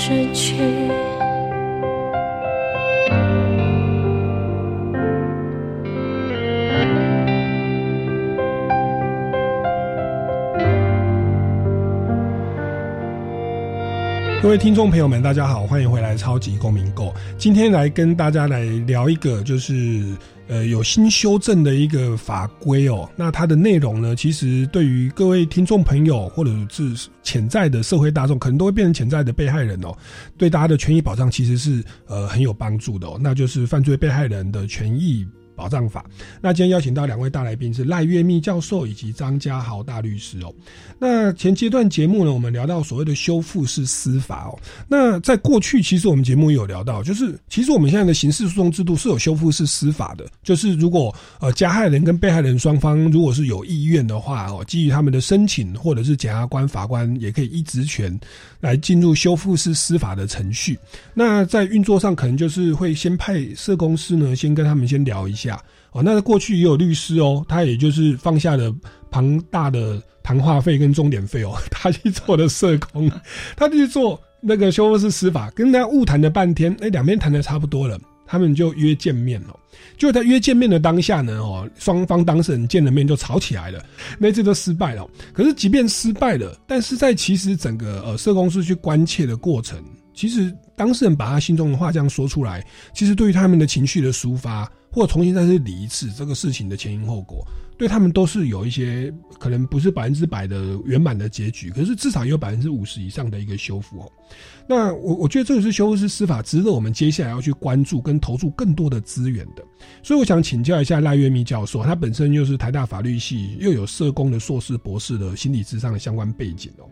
失去。各位听众朋友们，大家好，欢迎回来《超级公民购》。今天来跟大家来聊一个，就是呃有新修正的一个法规哦。那它的内容呢，其实对于各位听众朋友或者是潜在的社会大众，可能都会变成潜在的被害人哦。对大家的权益保障其实是呃很有帮助的哦。那就是犯罪被害人的权益。保障法。那今天邀请到两位大来宾是赖月密教授以及张家豪大律师哦。那前阶段节目呢，我们聊到所谓的修复式司法哦。那在过去，其实我们节目有聊到，就是其实我们现在的刑事诉讼制度是有修复式司法的，就是如果呃加害人跟被害人双方如果是有意愿的话哦，基于他们的申请，或者是检察官、法官也可以依职权来进入修复式司法的程序。那在运作上，可能就是会先派社公司呢，先跟他们先聊一下。哦，那过去也有律师哦，他也就是放下了庞大的谈话费跟钟点费哦，(laughs) 他去做的社工，他去做那个修复式司法，跟他误谈了半天，哎，两边谈的差不多了，他们就约见面了。就在约见面的当下呢，哦，双方当事人见了面就吵起来了，那次都失败了。可是即便失败了，但是在其实整个呃社工是去关切的过程，其实当事人把他心中的话这样说出来，其实对于他们的情绪的抒发。或重新再去理一次这个事情的前因后果，对他们都是有一些可能不是百分之百的圆满的结局，可是至少有百分之五十以上的一个修复哦。那我我觉得这个是修复式司法值得我们接下来要去关注跟投注更多的资源的。所以我想请教一下赖月密教授，他本身又是台大法律系，又有社工的硕士、博士的心理智商的相关背景哦，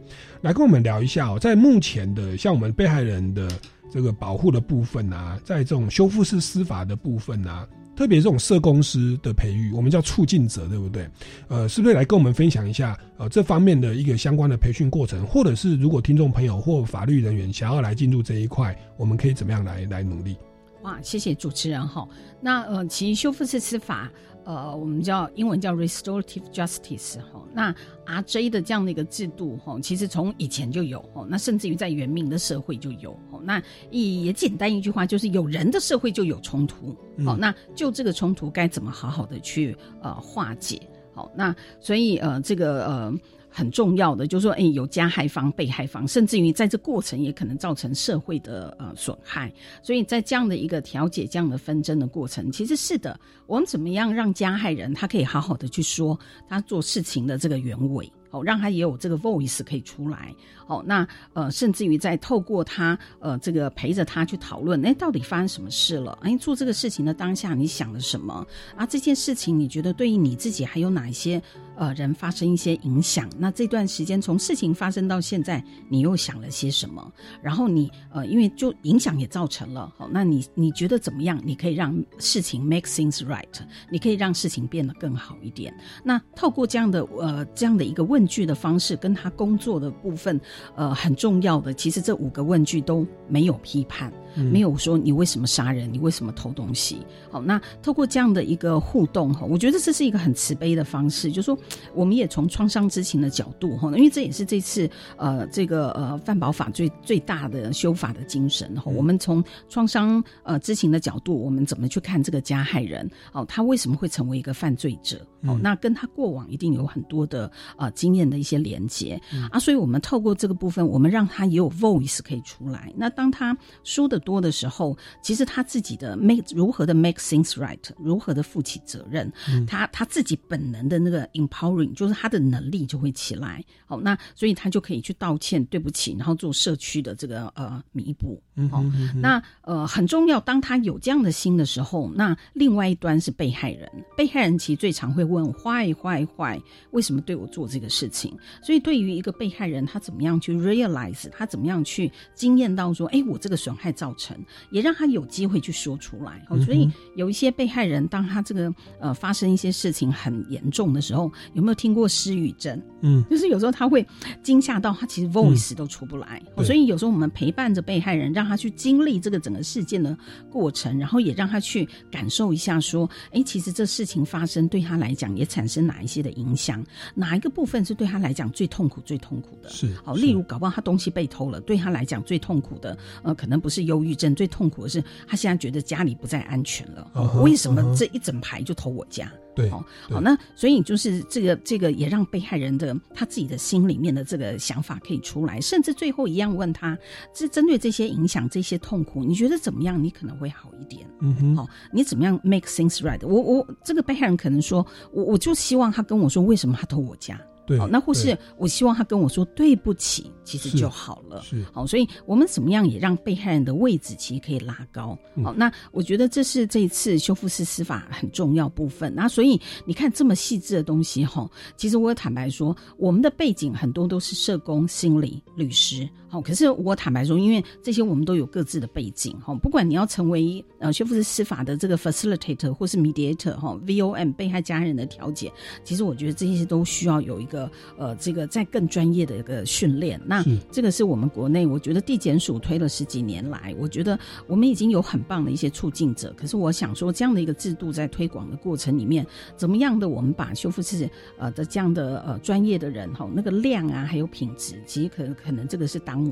来跟我们聊一下哦，在目前的像我们被害人的这个保护的部分啊，在这种修复式司法的部分啊。特别这种社公司的培育，我们叫促进者，对不对？呃，是不是来跟我们分享一下呃这方面的一个相关的培训过程，或者是如果听众朋友或法律人员想要来进入这一块，我们可以怎么样来来努力？哇，谢谢主持人哈。那呃，其实修复式司法。呃，我们叫英文叫 restorative justice 哈，那 RJ 的这样的一个制度哈，其实从以前就有哦，那甚至于在原民的社会就有哦，那也简单一句话就是有人的社会就有冲突，好，那就这个冲突该怎么好好的去呃化解，好，那所以呃这个呃。很重要的就是说，哎，有加害方、被害方，甚至于在这过程也可能造成社会的呃损害。所以在这样的一个调解、这样的纷争的过程，其实是的，我们怎么样让加害人他可以好好的去说他做事情的这个原委。哦，让他也有这个 voice 可以出来。哦，那呃，甚至于在透过他呃，这个陪着他去讨论，哎，到底发生什么事了？哎，做这个事情的当下，你想了什么？啊，这件事情你觉得对于你自己还有哪一些呃人发生一些影响？那这段时间从事情发生到现在，你又想了些什么？然后你呃，因为就影响也造成了，好，那你你觉得怎么样？你可以让事情 make things right，你可以让事情变得更好一点。那透过这样的呃这样的一个问句的方式，跟他工作的部分。呃，很重要的，其实这五个问句都没有批判，没有说你为什么杀人，你为什么偷东西。好，那透过这样的一个互动哈，我觉得这是一个很慈悲的方式，就说 (tsk) 我们也从创伤知情的角度哈，因为这也是这次呃这个呃范保法最最大的修法的精神哈。我们从创伤呃知情的角度，我们怎么去看这个加害人哦，他为什么会成为一个犯罪者？哦，嗯那跟他过往一定有很多的呃经验的一些连接、啊，所以我们透过这个部分，我们让他也有 voice 可以出来。那当他说的多的时候，其实他自己的 make 如何的 make things right，如何的负起责任，他他自己本能的那个 empowering，就是他的能力就会起来。好，那所以他就可以去道歉，对不起，然后做社区的这个呃弥补。哦，那呃很重要，当他有这样的心的时候，那另外一端是被害人，被害人其实最常会问坏坏坏，为什么对我做这个事情？所以对于一个被害人，他怎么样去 realize，他怎么样去经验到说，哎，我这个损害造成，也让他有机会去说出来。哦，所以有一些被害人，当他这个呃发生一些事情很严重的时候，有没有听过失语症？嗯，就是有时候他会惊吓到他其实 voice 都出不来，哦所以有时候我们陪伴着被害人，让他去经历这个整个事件的过程，然后也让他去感受一下，说，哎，其实这事情发生对他来讲也产生哪一些的影响，哪一个部分是对他来讲最痛苦、最痛苦的？是好，是例如搞不好他东西被偷了，对他来讲最痛苦的，呃，可能不是忧郁症，最痛苦的是他现在觉得家里不再安全了。为什么这一整排就投我家？对好，对好，那所以就是这个这个也让被害人的他自己的心里面的这个想法可以出来，甚至最后一样问他，这针对这些影响、这些痛苦，你觉得怎么样？你可能会好一点。嗯哼，好，你怎么样 make things right？我我这个被害人可能说，我我就希望他跟我说为什么他偷我家。对好，那或是我希望他跟我说对不起，其实就好了。是好，所以我们怎么样也让被害人的位置其实可以拉高。嗯好，那我觉得这是这一次修复式司法很重要部分。那所以你看这么细致的东西哈，其实我坦白说，我们的背景很多都是社工、心理、律师。好，可是我坦白说，因为这些我们都有各自的背景哈，不管你要成为呃修复式司法的这个 facilitator 或是 mediator 哈，VOM 被害家人的调解，其实我觉得这些都需要有一个呃这个在更专业的一个训练。那这个是我们国内我觉得地检署推了十几年来，我觉得我们已经有很棒的一些促进者。可是我想说，这样的一个制度在推广的过程里面，怎么样的我们把修复式呃的这样的呃专业的人哈，那个量啊还有品质，其实可可能这个是当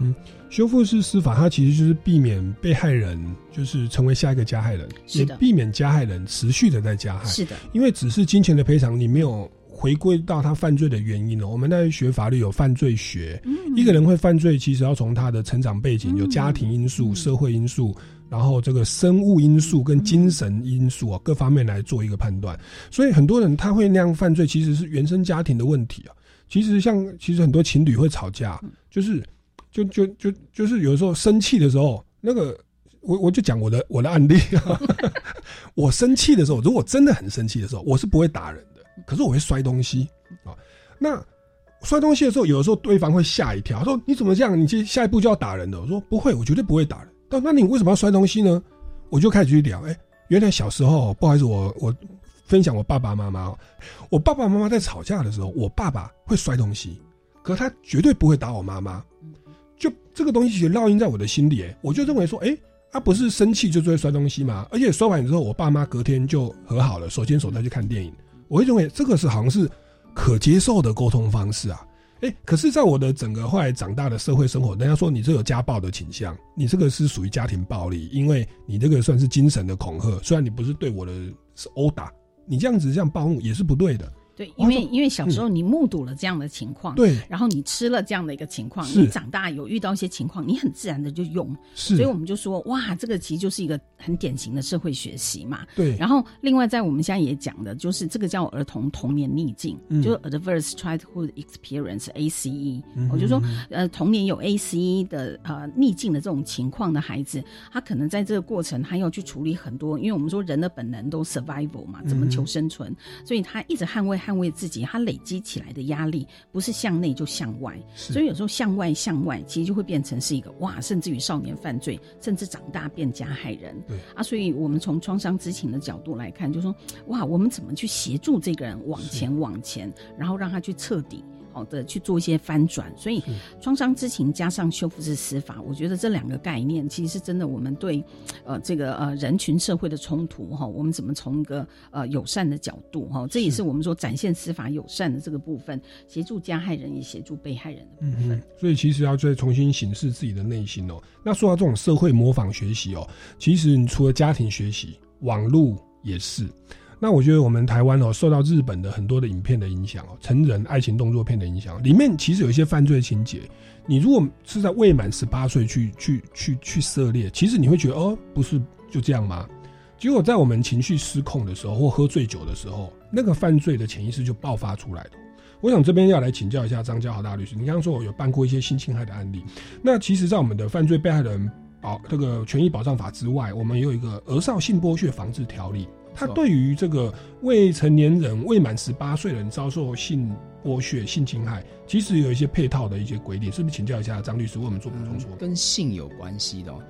嗯，修复式司法它其实就是避免被害人就是成为下一个加害人，也避免加害人持续的在加害。是的，因为只是金钱的赔偿，你没有回归到他犯罪的原因了。我们在学法律有犯罪学，一个人会犯罪，其实要从他的成长背景、有家庭因素、社会因素，然后这个生物因素跟精神因素啊各方面来做一个判断。所以很多人他会那样犯罪，其实是原生家庭的问题啊。其实像其实很多情侣会吵架，就是就就就就是有时候生气的时候，那个我我就讲我的我的案例啊，(laughs) 我生气的时候，如果真的很生气的时候，我是不会打人的，可是我会摔东西啊。那摔东西的时候，有的时候对方会吓一跳，说你怎么这样？你这下一步就要打人的？我说不会，我绝对不会打人。但那你为什么要摔东西呢？我就开始去聊，哎、原来小时候不好意思，我我分享我爸爸妈妈，我爸爸妈妈在吵架的时候，我爸爸会摔东西，可他绝对不会打我妈妈。就这个东西其实烙印在我的心里，哎，我就认为说，哎、他、不是生气就会摔东西吗，而且摔完之后，我爸妈隔天就和好了，手牵手再去看电影。我会认为这个是好像是可接受的沟通方式啊。哎、可是，在我的整个后来长大的社会生活，人家说你这有家暴的倾向，你这个是属于家庭暴力，因为你这个算是精神的恐吓，虽然你不是对我的是殴打，你这样子这样暴怒也是不对的。对，因为因为小时候你目睹了这样的情况，对。然后你吃了这样的一个情况，你长大有遇到一些情况，你很自然的就用，是。所以我们就说，哇，这个其实就是一个很典型的社会学习嘛。对。然后另外在我们现在也讲的，就是这个叫儿童童年逆境，嗯。就是 Adverse Childhood Experience ACE，、嗯我就说，呃，童年有 ACE 的呃逆境的这种情况的孩子，他可能在这个过程他要去处理很多，因为我们说人的本能都 survival 嘛，怎么求生存，所以他一直捍卫捍卫自己，他累积起来的压力不是向内就向外，所以有时候向外向外，其实就会变成是一个哇，甚至于少年犯罪，甚至长大变加害人。对啊，所以我们从创伤知情的角度来看，就说哇，我们怎么去协助这个人往前往前，然后让他去彻底。好的去做一些翻转。所以创伤知情加上修复式司法，我觉得这两个概念其实是真的，我们对呃这个呃人群社会的冲突哈，我们怎么从一个呃友善的角度哈，这也是我们说展现司法友善的这个部分，协助加害人也协助被害人的部分。嗯哼，所以其实要再重新审视自己的内心哦。那说到这种社会模仿学习哦，其实你除了家庭学习，网络也是。那我觉得我们台湾哦，受到日本的很多的影片的影响哦，成人爱情动作片的影响，里面其实有一些犯罪情节。你如果是在未满十八岁去去去去涉猎，其实你会觉得哦，不是就这样吗？结果在我们情绪失控的时候，或喝醉酒的时候，那个犯罪的潜意识就爆发出来了。我想这边要来请教一下张家豪大律师，你刚刚说我有办过一些性侵害的案例，那其实，在我们的犯罪被害人保这个权益保障法之外，我们也有一个《儿少性剥削防治条例》，它对于这个未成年人未满十八岁人遭受性剥削、性侵害，其实有一些配套的一些规定，是不是？请教一下张律师，为我们做补充说。跟性有关系的、哦，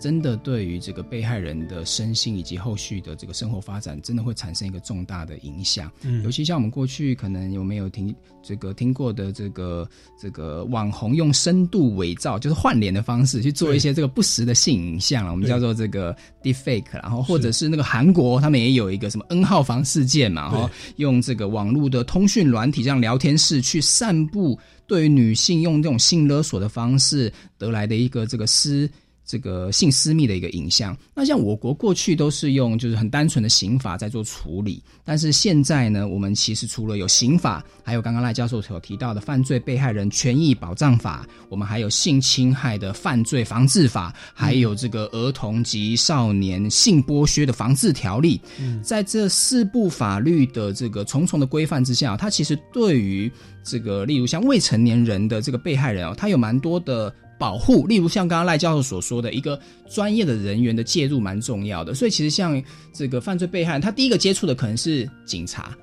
真的对于这个被害人的身心以及后续的这个生活发展，真的会产生一个重大的影响。嗯尤其像我们过去可能有没有听这个听过的这个这个网红用深度伪造，就是换脸的方式去做一些这个不实的性影像啊，我们叫做这个 deepfake，然后或者是那个韩国他们也有一个什么 N 号房事件嘛，然后用这个网络的通讯软体这样聊天室去散布对于女性用这种性勒索的方式得来的一个这个私。这个性私密的一个影像，那像我国过去都是用就是很单纯的刑法在做处理，但是现在呢，我们其实除了有刑法，还有刚刚赖教授所提到的犯罪被害人权益保障法，我们还有性侵害的犯罪防治法，还有这个儿童及少年性剥削的防治条例。在这四部法律的这个重重的规范之下，它其实对于这个例如像未成年人的这个被害人哦，它有蛮多的。保护，例如像刚刚赖教授所说的一个专业的人员的介入蛮重要的，所以其实像这个犯罪被害人，他第一个接触的可能是警察。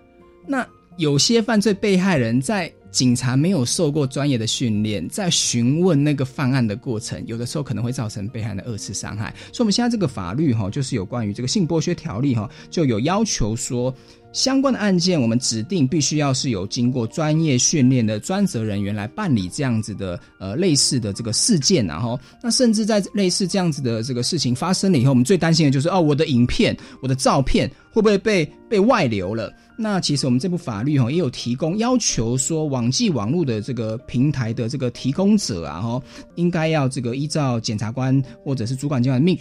那有些犯罪被害人在警察没有受过专业的训练，在询问那个犯案的过程，有的时候可能会造成被害人的二次伤害。所以，我们现在这个法律哈，就是有关于这个性剥削条例哈，就有要求说。相关的案件，我们指定必须要是有经过专业训练的专责人员来办理这样子的呃类似的这个事件，然后那甚至在类似这样子的这个事情发生了以后，我们最担心的就是哦，我的影片、我的照片会不会被被外流了？那其实我们这部法律哈也有提供要求说，网际网络的这个平台的这个提供者啊，哈，应该要这个依照检察官或者是主管机关命。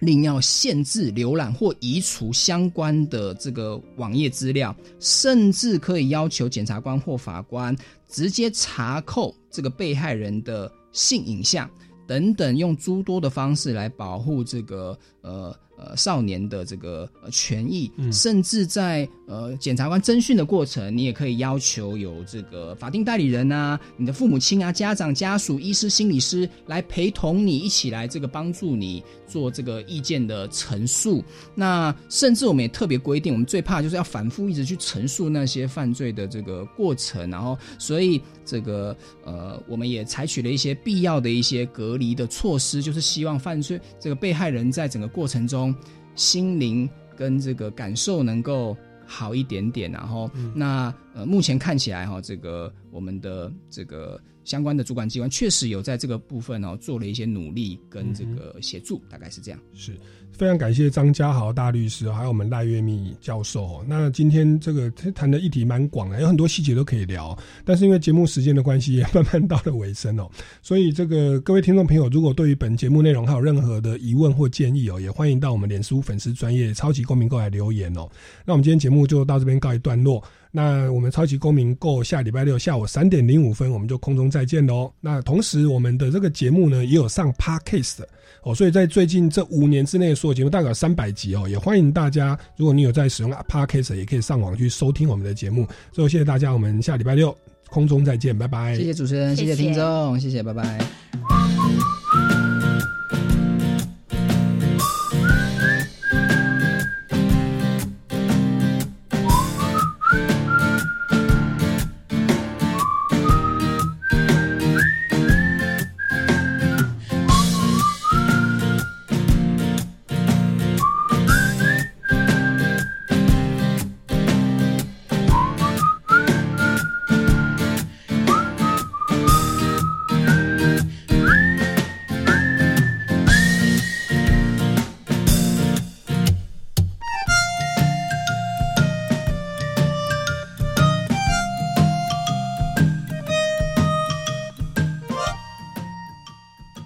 另要限制浏览或移除相关的这个网页资料，甚至可以要求检察官或法官直接查扣这个被害人的性影像等等，用诸多的方式来保护这个呃呃少年的这个呃权益，甚至在呃检察官侦讯的过程，你也可以要求有这个法定代理人啊、你的父母亲啊、家长、家属、医师、心理师来陪同你一起来这个帮助你做这个意见的陈述。那甚至我们也特别规定，我们最怕就是要反复一直去陈述那些犯罪的这个过程，然后所以这个呃我们也采取了一些必要的一些隔离的措施，就是希望犯罪这个被害人在整个过程中。心灵跟这个感受能够好一点点，然后、那呃，目前看起来哈、这个我们的这个相关的主管机关确实有在这个部分哦做了一些努力跟这个协助，大概是这样。是非常感谢张家豪大律师，还有我们赖月密教授哦。那今天这个谈的议题蛮广的，有很多细节都可以聊，但是因为节目时间的关系，也慢慢到了尾声哦。所以这个各位听众朋友，如果对于本节目内容还有任何的疑问或建议哦，也欢迎到我们脸书粉丝专业超级公民购来留言哦。那我们今天节目就到这边告一段落。那我们超级公民购下礼拜六下午三点零五分，我们就空中再见喽。那同时，我们的这个节目呢，也有上 Podcast 哦，所以在最近这五年之内，所有节目大概有三百集哦，也欢迎大家，如果你有在使用 Podcast，也可以上网去收听我们的节目。最后，谢谢大家，我们下礼拜六空中再见，拜拜。谢谢主持人，谢谢听众，谢谢，拜拜。